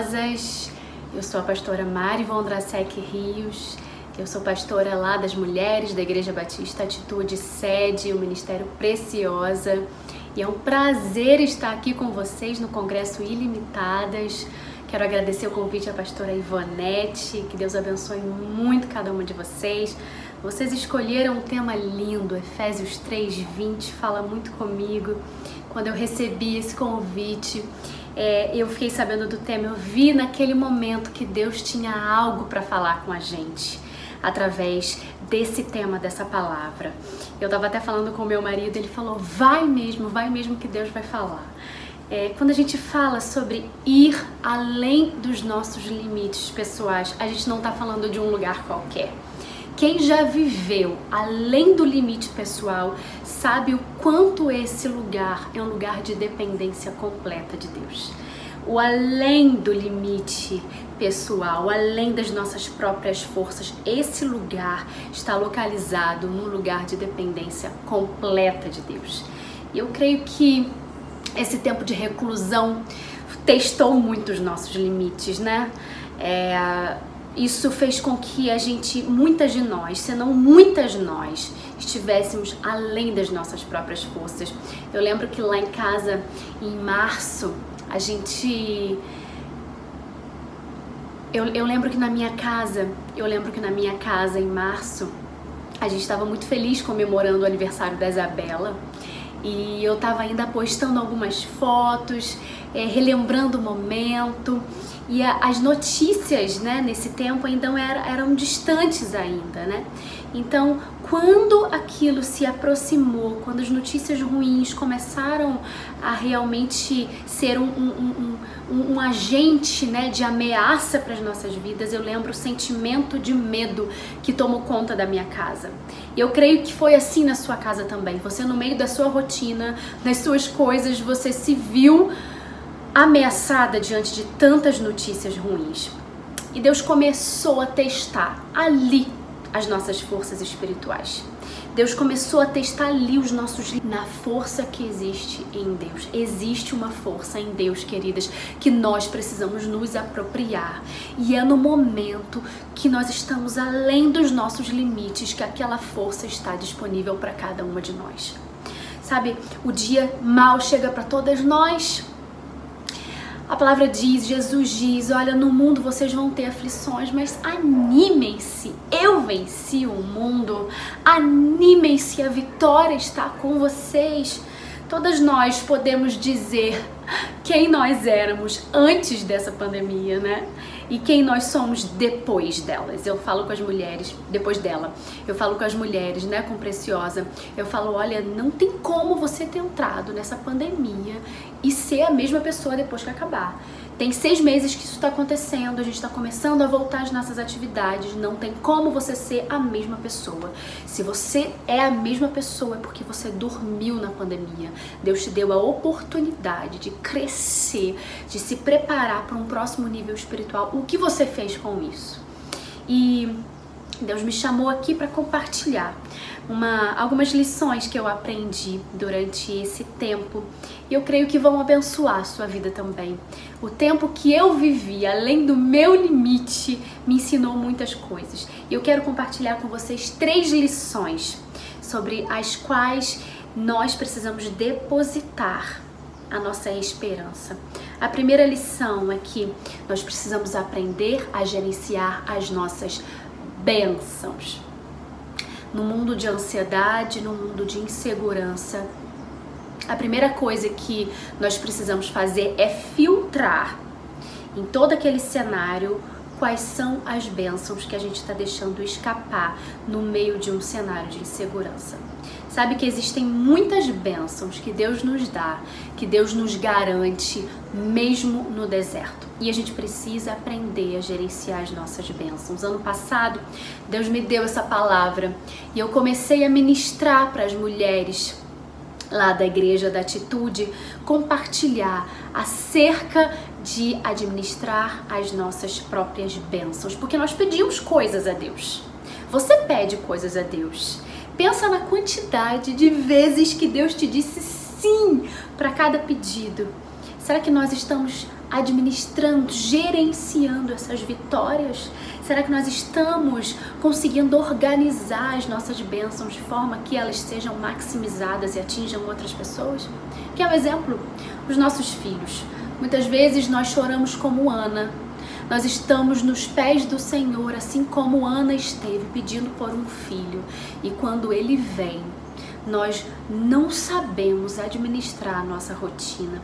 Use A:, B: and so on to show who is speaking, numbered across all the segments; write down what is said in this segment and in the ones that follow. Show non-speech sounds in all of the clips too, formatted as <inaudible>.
A: preciosas. Eu sou a pastora Mari Vondrasek Rios. Eu sou pastora lá das mulheres da Igreja Batista Atitude Sede, o Ministério Preciosa. E é um prazer estar aqui com vocês no Congresso Ilimitadas. Quero agradecer o convite à pastora Ivonete, que Deus abençoe muito cada uma de vocês. Vocês escolheram um tema lindo, Efésios 3:20, fala muito comigo. Quando eu recebi esse convite, é, eu fiquei sabendo do tema, eu vi naquele momento que Deus tinha algo para falar com a gente através desse tema, dessa palavra. Eu estava até falando com meu marido, ele falou: vai mesmo, vai mesmo que Deus vai falar. É, quando a gente fala sobre ir além dos nossos limites pessoais, a gente não está falando de um lugar qualquer. Quem já viveu além do limite pessoal sabe o quanto esse lugar é um lugar de dependência completa de Deus. O além do limite pessoal, além das nossas próprias forças, esse lugar está localizado num lugar de dependência completa de Deus. E eu creio que esse tempo de reclusão testou muito os nossos limites, né? É, isso fez com que a gente, muitas de nós, se não muitas de nós, estivéssemos além das nossas próprias forças. Eu lembro que lá em casa, em março, a gente. Eu, eu lembro que na minha casa, eu lembro que na minha casa, em março, a gente estava muito feliz comemorando o aniversário da Isabela. E eu estava ainda postando algumas fotos, é, relembrando o momento. E a, as notícias, né, nesse tempo ainda eram, eram distantes ainda, né? Então, quando aquilo se aproximou, quando as notícias ruins começaram a realmente ser um, um, um, um agente né, de ameaça para as nossas vidas, eu lembro o sentimento de medo que tomou conta da minha casa. E eu creio que foi assim na sua casa também. Você, no meio da sua rotina, das suas coisas, você se viu ameaçada diante de tantas notícias ruins. E Deus começou a testar ali as nossas forças espirituais. Deus começou a testar ali os nossos na força que existe em Deus. Existe uma força em Deus, queridas, que nós precisamos nos apropriar. E é no momento que nós estamos além dos nossos limites que aquela força está disponível para cada uma de nós. Sabe, o dia mal chega para todas nós, a palavra diz, Jesus diz: Olha, no mundo vocês vão ter aflições, mas animem-se. Eu venci o mundo. Animem-se, a vitória está com vocês. Todas nós podemos dizer quem nós éramos antes dessa pandemia, né? E quem nós somos depois delas. Eu falo com as mulheres, depois dela, eu falo com as mulheres, né, com Preciosa, eu falo, olha, não tem como você ter entrado nessa pandemia e ser a mesma pessoa depois que acabar. Tem seis meses que isso está acontecendo, a gente está começando a voltar às nossas atividades. Não tem como você ser a mesma pessoa. Se você é a mesma pessoa, é porque você dormiu na pandemia. Deus te deu a oportunidade de crescer, de se preparar para um próximo nível espiritual. O que você fez com isso? E Deus me chamou aqui para compartilhar uma, algumas lições que eu aprendi durante esse tempo e eu creio que vão abençoar a sua vida também. O tempo que eu vivi, além do meu limite, me ensinou muitas coisas. E eu quero compartilhar com vocês três lições sobre as quais nós precisamos depositar a nossa esperança. A primeira lição é que nós precisamos aprender a gerenciar as nossas bênçãos no mundo de ansiedade, no mundo de insegurança, a primeira coisa que nós precisamos fazer é filtrar em todo aquele cenário quais são as bênçãos que a gente está deixando escapar no meio de um cenário de insegurança. Sabe que existem muitas bênçãos que Deus nos dá, que Deus nos garante, mesmo no deserto. E a gente precisa aprender a gerenciar as nossas bênçãos. Ano passado, Deus me deu essa palavra e eu comecei a ministrar para as mulheres lá da igreja da Atitude compartilhar acerca de administrar as nossas próprias bênçãos, porque nós pedimos coisas a Deus. Você pede coisas a Deus Pensa na quantidade de vezes que Deus te disse sim para cada pedido. Será que nós estamos administrando, gerenciando essas vitórias? Será que nós estamos conseguindo organizar as nossas bênçãos de forma que elas sejam maximizadas e atinjam outras pessoas? Que é um exemplo, os nossos filhos. Muitas vezes nós choramos como Ana. Nós estamos nos pés do Senhor, assim como Ana esteve pedindo por um filho. E quando ele vem, nós não sabemos administrar a nossa rotina.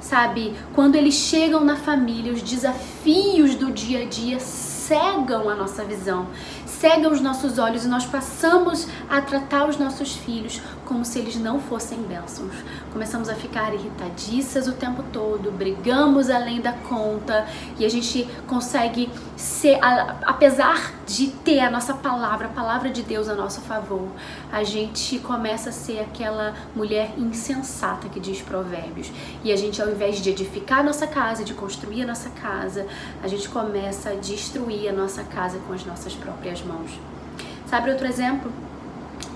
A: Sabe, quando eles chegam na família, os desafios do dia a dia cegam a nossa visão, cegam os nossos olhos e nós passamos a tratar os nossos filhos como se eles não fossem bênçãos. Começamos a ficar irritadiças o tempo todo, brigamos além da conta e a gente consegue ser, apesar de ter a nossa palavra, a palavra de Deus a nosso favor, a gente começa a ser aquela mulher insensata que diz provérbios. E a gente, ao invés de edificar a nossa casa, de construir a nossa casa, a gente começa a destruir a nossa casa com as nossas próprias mãos. Sabe outro exemplo?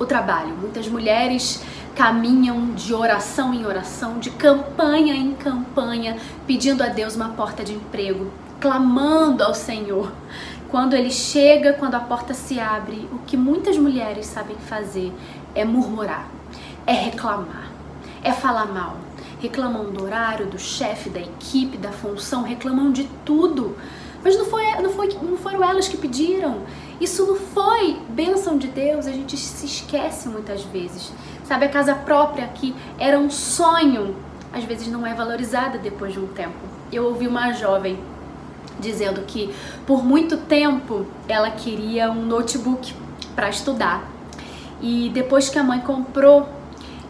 A: O trabalho. Muitas mulheres caminham de oração em oração, de campanha em campanha, pedindo a Deus uma porta de emprego, clamando ao Senhor. Quando ele chega, quando a porta se abre, o que muitas mulheres sabem fazer é murmurar, é reclamar, é falar mal. Reclamam do horário, do chefe, da equipe, da função, reclamam de tudo. Mas não, foi, não, foi, não foram elas que pediram. Isso não foi bênção de Deus, a gente se esquece muitas vezes. Sabe, a casa própria que era um sonho, às vezes não é valorizada depois de um tempo. Eu ouvi uma jovem dizendo que por muito tempo ela queria um notebook para estudar. E depois que a mãe comprou,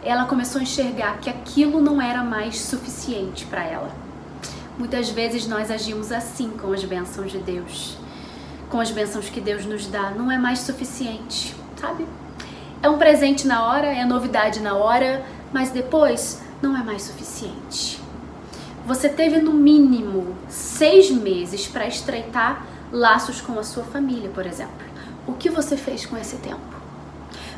A: ela começou a enxergar que aquilo não era mais suficiente para ela. Muitas vezes nós agimos assim com as bênçãos de Deus, com as bênçãos que Deus nos dá. Não é mais suficiente, sabe? É um presente na hora, é novidade na hora, mas depois não é mais suficiente. Você teve no mínimo seis meses para estreitar laços com a sua família, por exemplo. O que você fez com esse tempo?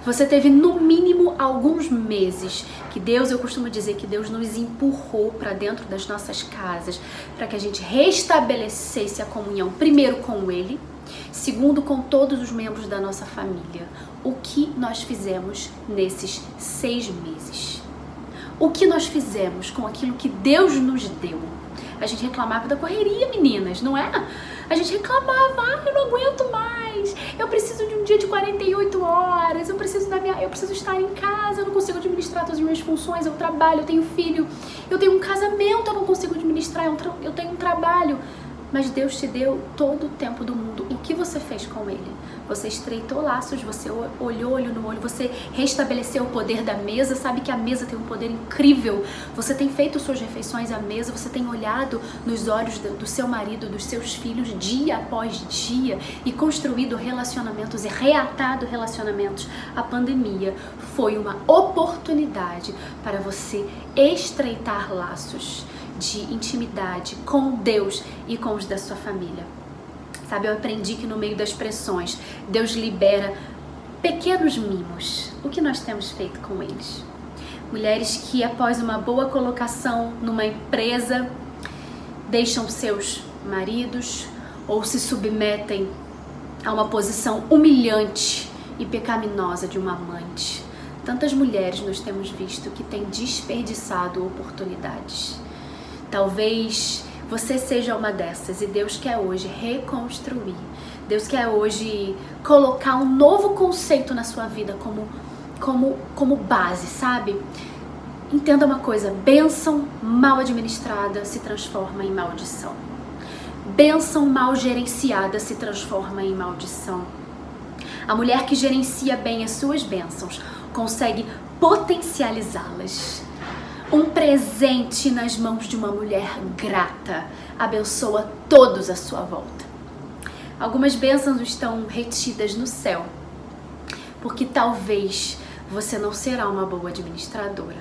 A: Você teve no mínimo alguns meses que Deus, eu costumo dizer que Deus nos empurrou para dentro das nossas casas para que a gente restabelecesse a comunhão, primeiro com Ele, segundo com todos os membros da nossa família. O que nós fizemos nesses seis meses? O que nós fizemos com aquilo que Deus nos deu? A gente reclamava da correria, meninas, não é? A gente reclamava, ah, eu não aguento mais, eu preciso de um dia de 48 horas, eu preciso da minha, eu preciso estar em casa, eu não consigo administrar todas as minhas funções, eu trabalho, eu tenho filho, eu tenho um casamento, eu não consigo administrar, eu tenho um trabalho. Mas Deus te deu todo o tempo do mundo. O que você fez com ele? Você estreitou laços, você olhou olho no olho, você restabeleceu o poder da mesa. Sabe que a mesa tem um poder incrível. Você tem feito suas refeições à mesa, você tem olhado nos olhos do seu marido, dos seus filhos, dia após dia e construído relacionamentos e reatado relacionamentos. A pandemia foi uma oportunidade para você estreitar laços de intimidade com Deus e com os da sua família. Sabe, eu aprendi que no meio das pressões, Deus libera pequenos mimos. O que nós temos feito com eles? Mulheres que, após uma boa colocação numa empresa, deixam seus maridos ou se submetem a uma posição humilhante e pecaminosa de uma amante. Tantas mulheres nós temos visto que têm desperdiçado oportunidades. Talvez você seja uma dessas e Deus quer hoje reconstruir. Deus quer hoje colocar um novo conceito na sua vida como como como base, sabe? Entenda uma coisa, bênção mal administrada se transforma em maldição. Bênção mal gerenciada se transforma em maldição. A mulher que gerencia bem as suas bênçãos consegue potencializá-las. Um presente nas mãos de uma mulher grata abençoa todos à sua volta. Algumas bênçãos estão retidas no céu, porque talvez você não será uma boa administradora.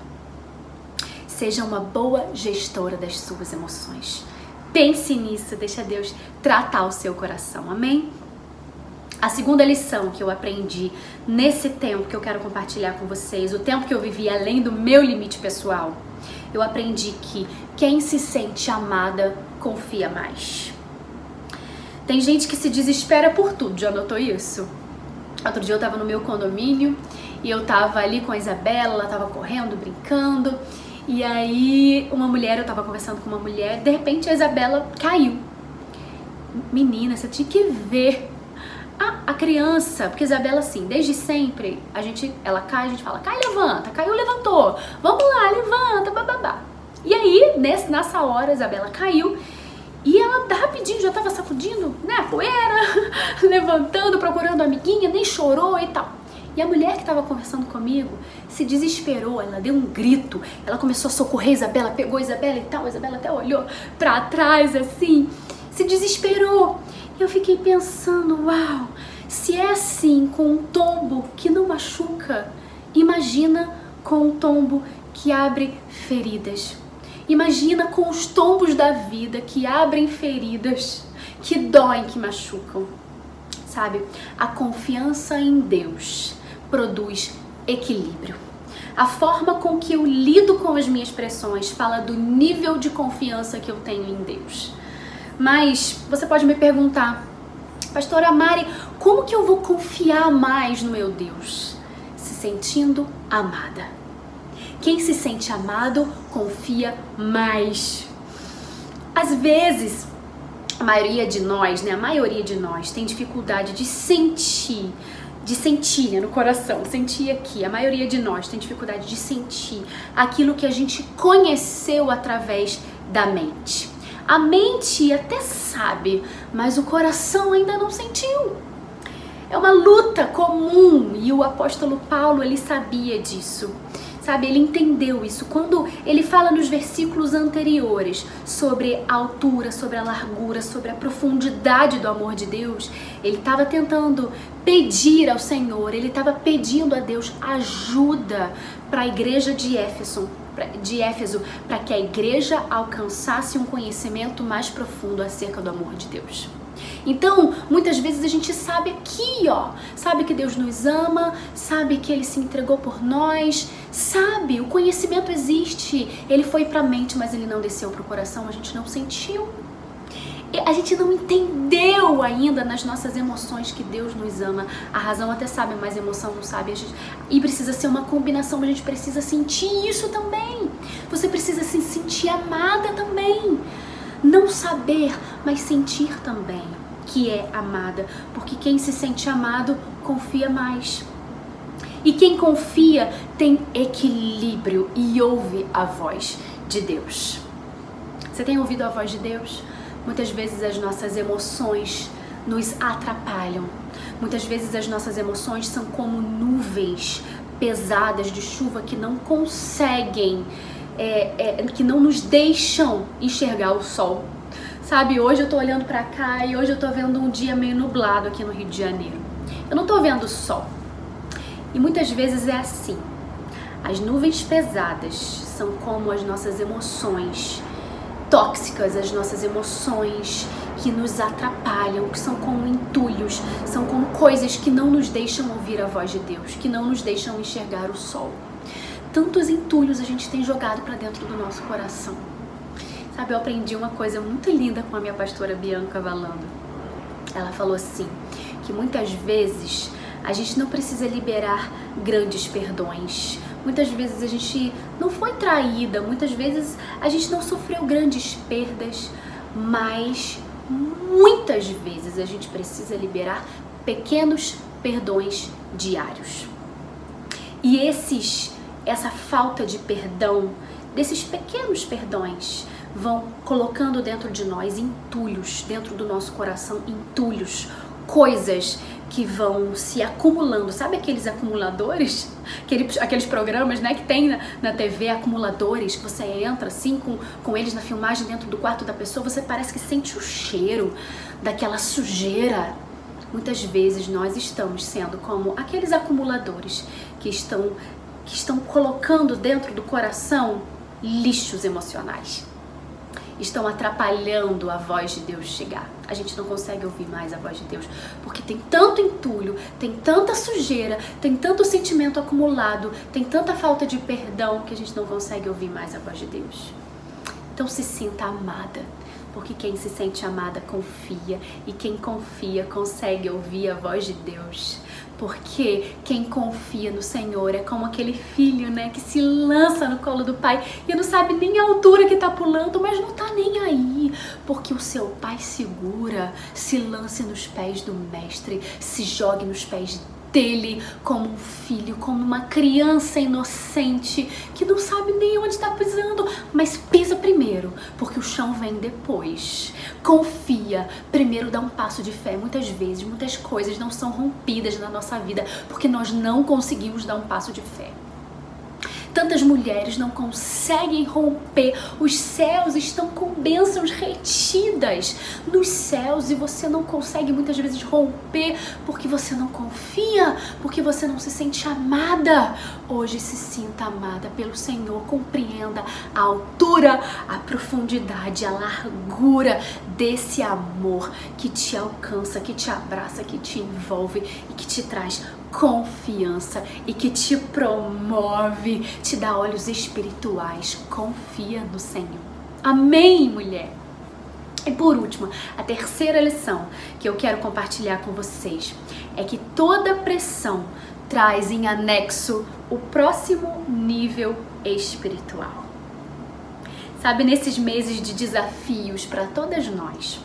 A: Seja uma boa gestora das suas emoções. Pense nisso, deixa Deus tratar o seu coração. Amém? A segunda lição que eu aprendi nesse tempo que eu quero compartilhar com vocês, o tempo que eu vivi além do meu limite pessoal, eu aprendi que quem se sente amada confia mais. Tem gente que se desespera por tudo, já notou isso? Outro dia eu tava no meu condomínio e eu tava ali com a Isabela, ela tava correndo, brincando, e aí uma mulher, eu tava conversando com uma mulher, de repente a Isabela caiu. Menina, você tinha que ver a, a criança, porque Isabela, assim, desde sempre, a gente, ela cai, a gente fala, cai, levanta, caiu, levantou, vamos lá, levanta, bababá. E aí, nessa hora, Isabela caiu e ela rapidinho já tava sacudindo, né, poeira, <laughs> levantando, procurando a amiguinha, nem chorou e tal. E a mulher que estava conversando comigo se desesperou, ela deu um grito, ela começou a socorrer Isabela, pegou Isabela e tal, Isabela até olhou para trás assim, se desesperou. Eu fiquei pensando, uau, se é assim com um tombo que não machuca, imagina com um tombo que abre feridas. Imagina com os tombos da vida que abrem feridas, que doem, que machucam. Sabe? A confiança em Deus produz equilíbrio. A forma com que eu lido com as minhas pressões fala do nível de confiança que eu tenho em Deus. Mas você pode me perguntar, Pastora Mari, como que eu vou confiar mais no meu Deus? Se sentindo amada. Quem se sente amado confia mais. Às vezes, a maioria de nós, né, a maioria de nós tem dificuldade de sentir, de sentir né, no coração, sentir aqui. A maioria de nós tem dificuldade de sentir aquilo que a gente conheceu através da mente. A mente até sabe, mas o coração ainda não sentiu. É uma luta comum e o apóstolo Paulo ele sabia disso. Sabe, ele entendeu isso. Quando ele fala nos versículos anteriores sobre a altura, sobre a largura, sobre a profundidade do amor de Deus, ele estava tentando pedir ao Senhor, ele estava pedindo a Deus ajuda para a igreja de Éfeso, de Éfeso, para que a igreja alcançasse um conhecimento mais profundo acerca do amor de Deus. Então, muitas vezes a gente sabe aqui, ó, sabe que Deus nos ama, sabe que ele se entregou por nós, sabe, o conhecimento existe. Ele foi para a mente, mas ele não desceu para o coração, a gente não sentiu a gente não entendeu ainda nas nossas emoções que Deus nos ama. A razão até sabe, mas a emoção não sabe. Gente, e precisa ser uma combinação, a gente precisa sentir isso também. Você precisa se sentir amada também. Não saber, mas sentir também que é amada. Porque quem se sente amado confia mais. E quem confia tem equilíbrio e ouve a voz de Deus. Você tem ouvido a voz de Deus? Muitas vezes as nossas emoções nos atrapalham. Muitas vezes as nossas emoções são como nuvens pesadas de chuva que não conseguem, é, é, que não nos deixam enxergar o sol. Sabe, hoje eu tô olhando para cá e hoje eu tô vendo um dia meio nublado aqui no Rio de Janeiro. Eu não tô vendo sol. E muitas vezes é assim. As nuvens pesadas são como as nossas emoções tóxicas, as nossas emoções que nos atrapalham, que são como entulhos, são como coisas que não nos deixam ouvir a voz de Deus, que não nos deixam enxergar o sol. Tantos entulhos a gente tem jogado para dentro do nosso coração. Sabe, eu aprendi uma coisa muito linda com a minha pastora Bianca Valando. Ela falou assim, que muitas vezes a gente não precisa liberar grandes perdões, Muitas vezes a gente não foi traída, muitas vezes a gente não sofreu grandes perdas, mas muitas vezes a gente precisa liberar pequenos perdões diários. E esses essa falta de perdão, desses pequenos perdões, vão colocando dentro de nós entulhos, dentro do nosso coração entulhos, coisas que vão se acumulando. Sabe aqueles acumuladores? <laughs> Aqueles, aqueles programas né, que tem na, na TV, acumuladores, que você entra assim com, com eles na filmagem dentro do quarto da pessoa, você parece que sente o cheiro daquela sujeira. Muitas vezes nós estamos sendo como aqueles acumuladores que estão, que estão colocando dentro do coração lixos emocionais. Estão atrapalhando a voz de Deus chegar. A gente não consegue ouvir mais a voz de Deus porque tem tanto entulho, tem tanta sujeira, tem tanto sentimento acumulado, tem tanta falta de perdão que a gente não consegue ouvir mais a voz de Deus. Então se sinta amada, porque quem se sente amada confia e quem confia consegue ouvir a voz de Deus. Porque quem confia no Senhor é como aquele filho, né, que se lança no colo do pai e não sabe nem a altura que tá pulando, mas não tá nem aí, porque o seu pai segura, se lance nos pés do mestre, se jogue nos pés dele como um filho, como uma criança inocente que não sabe nem onde está pisando, mas pisa primeiro, porque o chão vem depois. Confia, primeiro dá um passo de fé. Muitas vezes, muitas coisas não são rompidas na nossa vida porque nós não conseguimos dar um passo de fé. Tantas mulheres não conseguem romper. Os céus estão com bênçãos retidas nos céus e você não consegue muitas vezes romper porque você não confia, porque você não se sente amada. Hoje se sinta amada pelo Senhor. Compreenda a altura, a profundidade, a largura desse amor que te alcança, que te abraça, que te envolve e que te traz confiança e que te promove, te dá olhos espirituais. Confia no Senhor. Amém, mulher? E por último, a terceira lição que eu quero compartilhar com vocês é que toda pressão traz em anexo o próximo nível espiritual. Sabe, nesses meses de desafios para todas nós,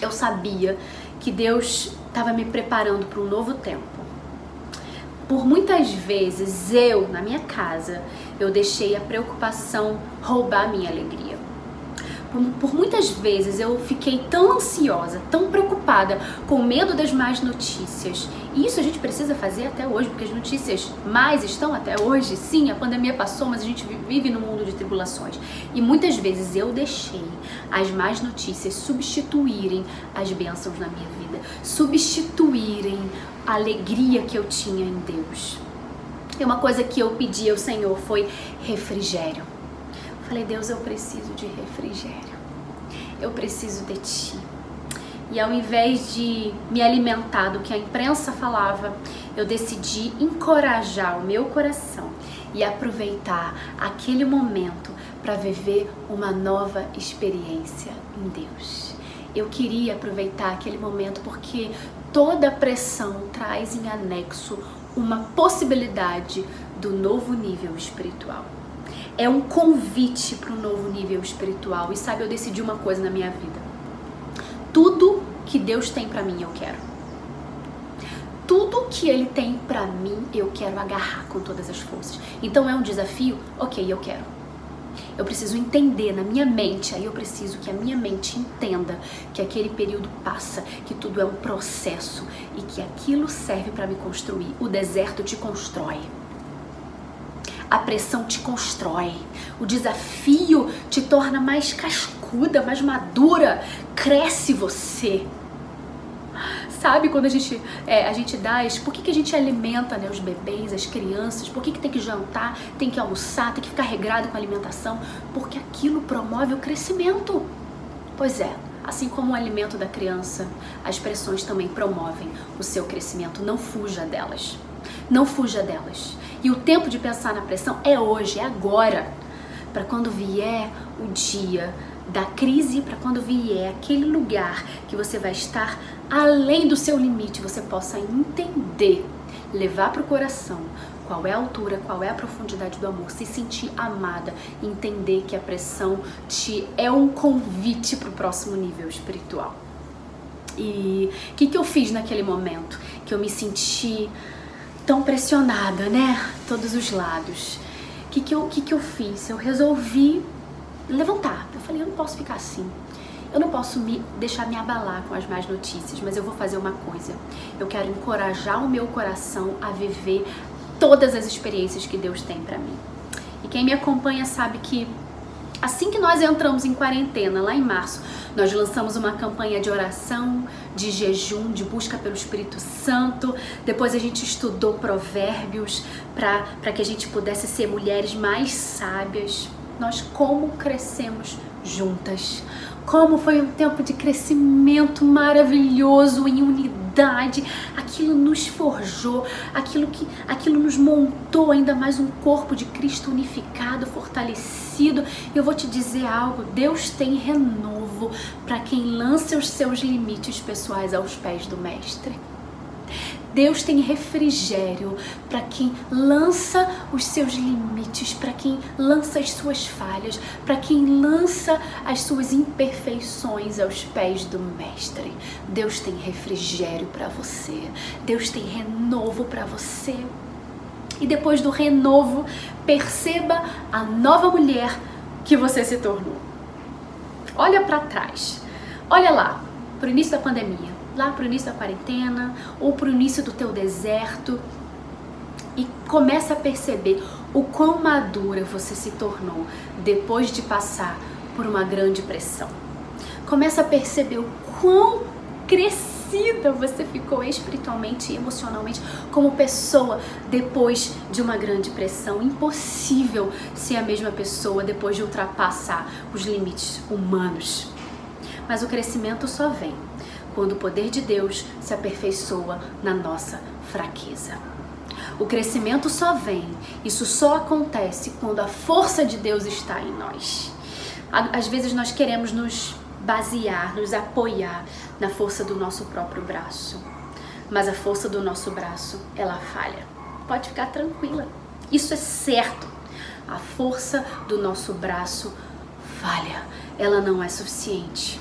A: eu sabia que Deus estava me preparando para um novo tempo por muitas vezes eu, na minha casa, eu deixei a preocupação roubar minha alegria. Por, por, muitas vezes eu fiquei tão ansiosa, tão preocupada, com medo das más notícias. E isso a gente precisa fazer até hoje, porque as notícias mais estão até hoje. Sim, a pandemia passou, mas a gente vive num mundo de tribulações. E muitas vezes eu deixei as más notícias substituírem as bênçãos na minha vida, substituírem a alegria que eu tinha em Deus. E uma coisa que eu pedi ao Senhor foi refrigério. Falei, Deus, eu preciso de refrigério. Eu preciso de ti. E ao invés de me alimentar do que a imprensa falava, eu decidi encorajar o meu coração e aproveitar aquele momento para viver uma nova experiência em Deus. Eu queria aproveitar aquele momento porque toda pressão traz em anexo uma possibilidade do novo nível espiritual. É um convite para um novo nível espiritual. E sabe, eu decidi uma coisa na minha vida. Tudo que Deus tem para mim, eu quero. Tudo que Ele tem para mim, eu quero agarrar com todas as forças. Então é um desafio? Ok, eu quero eu preciso entender na minha mente, aí eu preciso que a minha mente entenda que aquele período passa, que tudo é um processo e que aquilo serve para me construir. O deserto te constrói. A pressão te constrói. O desafio te torna mais cascuda, mais madura. Cresce você. Sabe quando a gente, é, a gente dá, por que, que a gente alimenta né, os bebês, as crianças, por que, que tem que jantar, tem que almoçar, tem que ficar regrado com a alimentação? Porque aquilo promove o crescimento. Pois é, assim como o alimento da criança, as pressões também promovem o seu crescimento. Não fuja delas. Não fuja delas. E o tempo de pensar na pressão é hoje, é agora. Para quando vier o dia da crise, para quando vier aquele lugar que você vai estar além do seu limite, você possa entender, levar para o coração qual é a altura, qual é a profundidade do amor, se sentir amada, entender que a pressão te é um convite para o próximo nível espiritual. E o que, que eu fiz naquele momento? Que eu me senti tão pressionada, né? Todos os lados. O que, que, eu, que, que eu fiz? Eu resolvi levantar. Eu falei, eu não posso ficar assim. Eu não posso me deixar me abalar com as más notícias, mas eu vou fazer uma coisa. Eu quero encorajar o meu coração a viver todas as experiências que Deus tem para mim. E quem me acompanha sabe que assim que nós entramos em quarentena, lá em março, nós lançamos uma campanha de oração, de jejum, de busca pelo Espírito Santo. Depois a gente estudou provérbios para que a gente pudesse ser mulheres mais sábias. nós como crescemos juntas. Como foi um tempo de crescimento maravilhoso em unidade. Aquilo nos forjou, aquilo que aquilo nos montou ainda mais um corpo de Cristo unificado, fortalecido. Eu vou te dizer algo, Deus tem renovo para quem lança os seus limites pessoais aos pés do mestre. Deus tem refrigério para quem lança os seus limites, para quem lança as suas falhas, para quem lança as suas imperfeições aos pés do Mestre. Deus tem refrigério para você. Deus tem renovo para você. E depois do renovo, perceba a nova mulher que você se tornou. Olha para trás. Olha lá, para o início da pandemia lá para o início da quarentena ou para o início do teu deserto e começa a perceber o quão madura você se tornou depois de passar por uma grande pressão. Começa a perceber o quão crescida você ficou espiritualmente e emocionalmente como pessoa depois de uma grande pressão. Impossível ser a mesma pessoa depois de ultrapassar os limites humanos. Mas o crescimento só vem quando o poder de Deus se aperfeiçoa na nossa fraqueza. O crescimento só vem, isso só acontece quando a força de Deus está em nós. Às vezes nós queremos nos basear, nos apoiar na força do nosso próprio braço, mas a força do nosso braço, ela falha. Pode ficar tranquila, isso é certo. A força do nosso braço falha, ela não é suficiente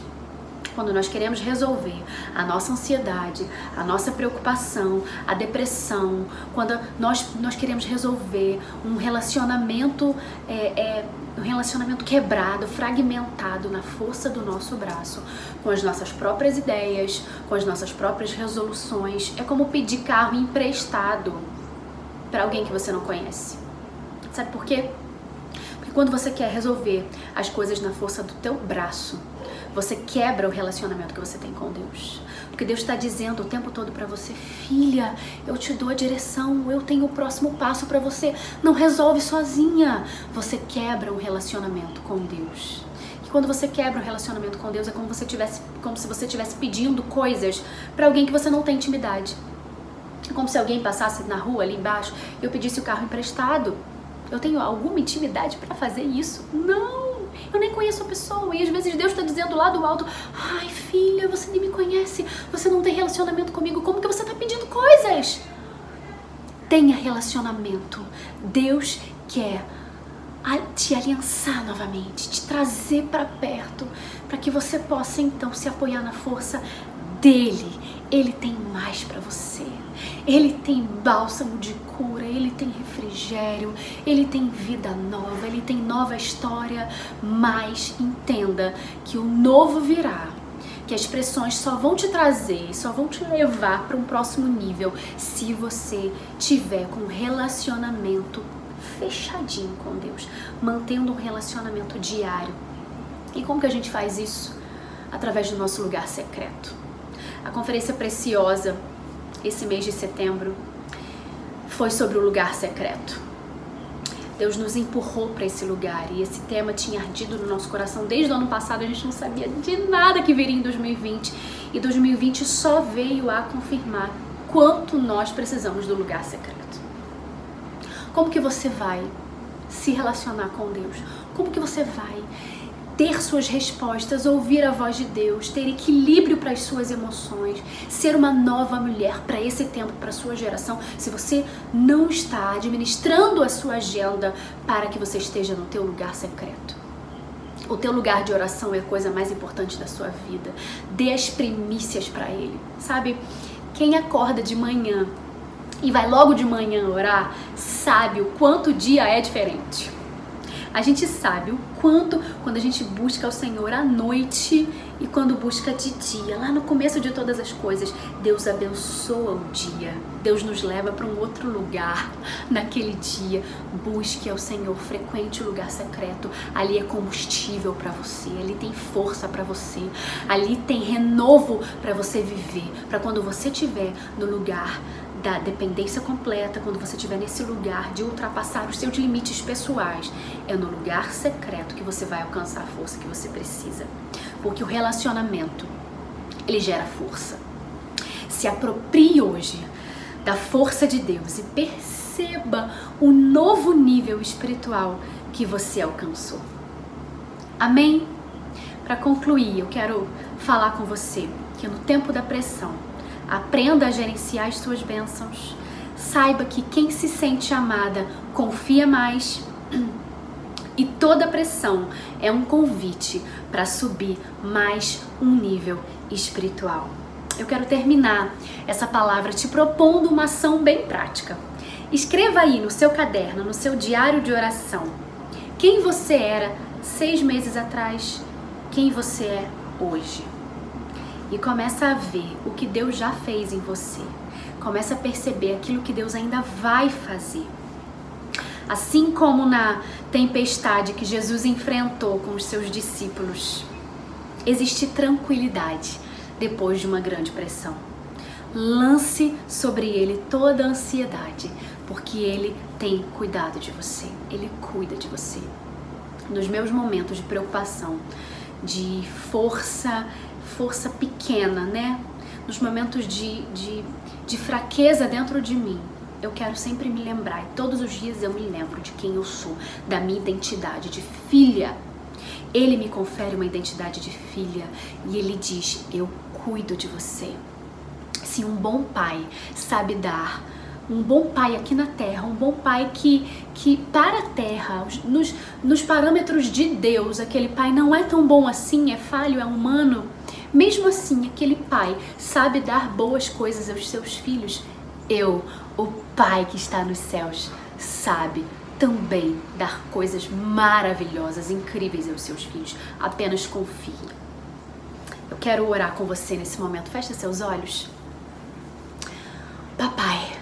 A: quando nós queremos resolver a nossa ansiedade, a nossa preocupação, a depressão, quando nós, nós queremos resolver um relacionamento, é, é, um relacionamento quebrado, fragmentado na força do nosso braço, com as nossas próprias ideias, com as nossas próprias resoluções, é como pedir carro emprestado para alguém que você não conhece. Sabe por quê? Porque quando você quer resolver as coisas na força do teu braço, você quebra o relacionamento que você tem com Deus. Porque Deus está dizendo o tempo todo para você, filha, eu te dou a direção, eu tenho o próximo passo para você. Não resolve sozinha. Você quebra um relacionamento com Deus. E quando você quebra um relacionamento com Deus é como, você tivesse, como se você estivesse pedindo coisas para alguém que você não tem intimidade. É como se alguém passasse na rua ali embaixo e eu pedisse o carro emprestado. Eu tenho alguma intimidade para fazer isso? Não! Eu nem conheço a pessoa. E às vezes Deus está dizendo lá do alto: Ai, filha, você nem me conhece. Você não tem relacionamento comigo. Como que você está pedindo coisas? Tenha relacionamento. Deus quer te aliançar novamente, te trazer para perto, para que você possa então se apoiar na força dele. Ele tem mais para você. Ele tem bálsamo de cura, ele tem refrigério, ele tem vida nova, ele tem nova história. Mas entenda que o novo virá, que as pressões só vão te trazer, só vão te levar para um próximo nível se você tiver com um relacionamento fechadinho com Deus, mantendo um relacionamento diário. E como que a gente faz isso? Através do nosso lugar secreto. A conferência preciosa esse mês de setembro foi sobre o lugar secreto. Deus nos empurrou para esse lugar e esse tema tinha ardido no nosso coração desde o ano passado. A gente não sabia de nada que viria em 2020 e 2020 só veio a confirmar quanto nós precisamos do lugar secreto. Como que você vai se relacionar com Deus? Como que você vai ter suas respostas, ouvir a voz de Deus, ter equilíbrio para as suas emoções, ser uma nova mulher para esse tempo, para a sua geração. Se você não está administrando a sua agenda para que você esteja no teu lugar secreto. O teu lugar de oração é a coisa mais importante da sua vida. Dê as primícias para ele. Sabe? Quem acorda de manhã e vai logo de manhã orar, sabe o quanto o dia é diferente. A gente sabe o quanto quando a gente busca o Senhor à noite e quando busca de dia, lá no começo de todas as coisas, Deus abençoa o dia. Deus nos leva para um outro lugar <laughs> naquele dia. Busque ao Senhor, frequente o lugar secreto. Ali é combustível para você, ali tem força para você, ali tem renovo para você viver, para quando você estiver no lugar da dependência completa, quando você estiver nesse lugar de ultrapassar os seus limites pessoais, é no lugar secreto que você vai alcançar a força que você precisa. Porque o relacionamento, ele gera força. Se aproprie hoje da força de Deus e perceba o novo nível espiritual que você alcançou. Amém? Para concluir, eu quero falar com você que no tempo da pressão, aprenda a gerenciar as suas bênçãos. Saiba que quem se sente amada confia mais. E toda pressão é um convite para subir mais um nível espiritual. Eu quero terminar essa palavra te propondo uma ação bem prática. Escreva aí no seu caderno, no seu diário de oração, quem você era seis meses atrás, quem você é hoje. E começa a ver o que Deus já fez em você. Começa a perceber aquilo que Deus ainda vai fazer. Assim como na tempestade que Jesus enfrentou com os seus discípulos, existe tranquilidade depois de uma grande pressão. Lance sobre ele toda a ansiedade, porque ele tem cuidado de você, ele cuida de você. Nos meus momentos de preocupação, de força, força pequena, né? Nos momentos de, de, de fraqueza dentro de mim, eu quero sempre me lembrar, e todos os dias eu me lembro de quem eu sou, da minha identidade de filha. Ele me confere uma identidade de filha e ele diz: Eu cuido de você. Se um bom pai sabe dar um bom pai aqui na terra, um bom pai que, que para a terra, nos, nos parâmetros de Deus, aquele pai não é tão bom assim, é falho, é humano. Mesmo assim, aquele pai sabe dar boas coisas aos seus filhos. Eu, o pai que está nos céus, sabe também dar coisas maravilhosas, incríveis aos seus filhos. Apenas confie. Eu quero orar com você nesse momento. Feche seus olhos. Papai,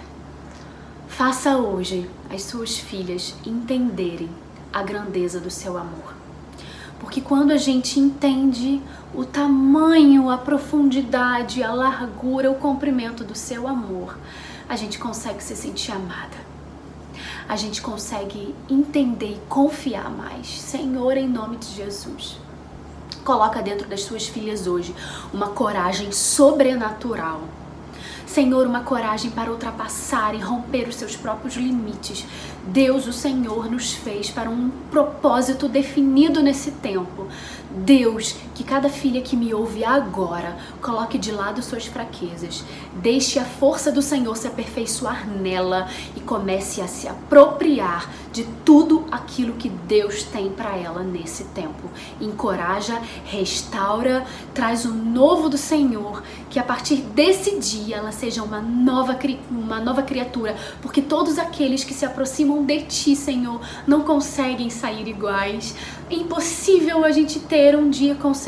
A: Faça hoje as suas filhas entenderem a grandeza do seu amor. Porque quando a gente entende o tamanho, a profundidade, a largura, o comprimento do seu amor, a gente consegue se sentir amada. A gente consegue entender e confiar mais. Senhor, em nome de Jesus. Coloca dentro das suas filhas hoje uma coragem sobrenatural Senhor, uma coragem para ultrapassar e romper os seus próprios limites. Deus, o Senhor, nos fez para um propósito definido nesse tempo. Deus, que cada filha que me ouve agora coloque de lado suas fraquezas, deixe a força do Senhor se aperfeiçoar nela e comece a se apropriar de tudo aquilo que Deus tem para ela nesse tempo. Encoraja, restaura, traz o novo do Senhor, que a partir desse dia ela seja uma nova, uma nova criatura, porque todos aqueles que se aproximam de ti, Senhor, não conseguem sair iguais. É impossível a gente ter um dia com o Senhor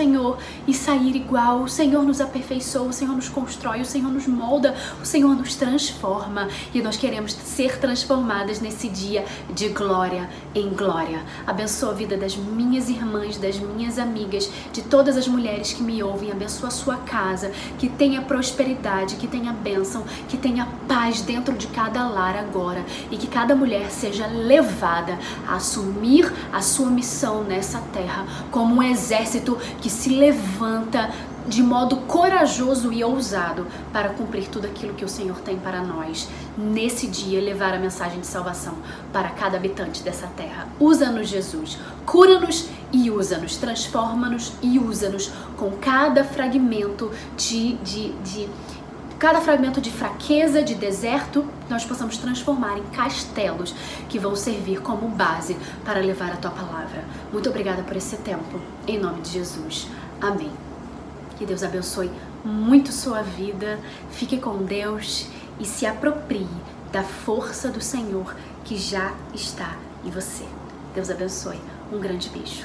A: e sair igual. O Senhor nos aperfeiçoa, o Senhor nos constrói, o Senhor nos molda, o Senhor nos transforma e nós queremos ser transformadas nesse dia de glória em glória. Abençoa a vida das minhas irmãs, das minhas amigas, de todas as mulheres que me ouvem. Abençoa a sua casa, que tenha prosperidade, que tenha bênção, que tenha paz dentro de cada lar agora e que cada mulher seja levada a assumir a sua missão nessa terra como um exército que se levanta de modo corajoso e ousado para cumprir tudo aquilo que o Senhor tem para nós. Nesse dia, levar a mensagem de salvação para cada habitante dessa terra. Usa-nos, Jesus. Cura-nos e usa-nos. Transforma-nos e usa-nos com cada fragmento de, de, de Cada fragmento de fraqueza, de deserto, nós possamos transformar em castelos que vão servir como base para levar a tua palavra. Muito obrigada por esse tempo. Em nome de Jesus. Amém. Que Deus abençoe muito sua vida. Fique com Deus e se aproprie da força do Senhor que já está em você. Deus abençoe. Um grande beijo.